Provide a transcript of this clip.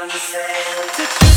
sunset. to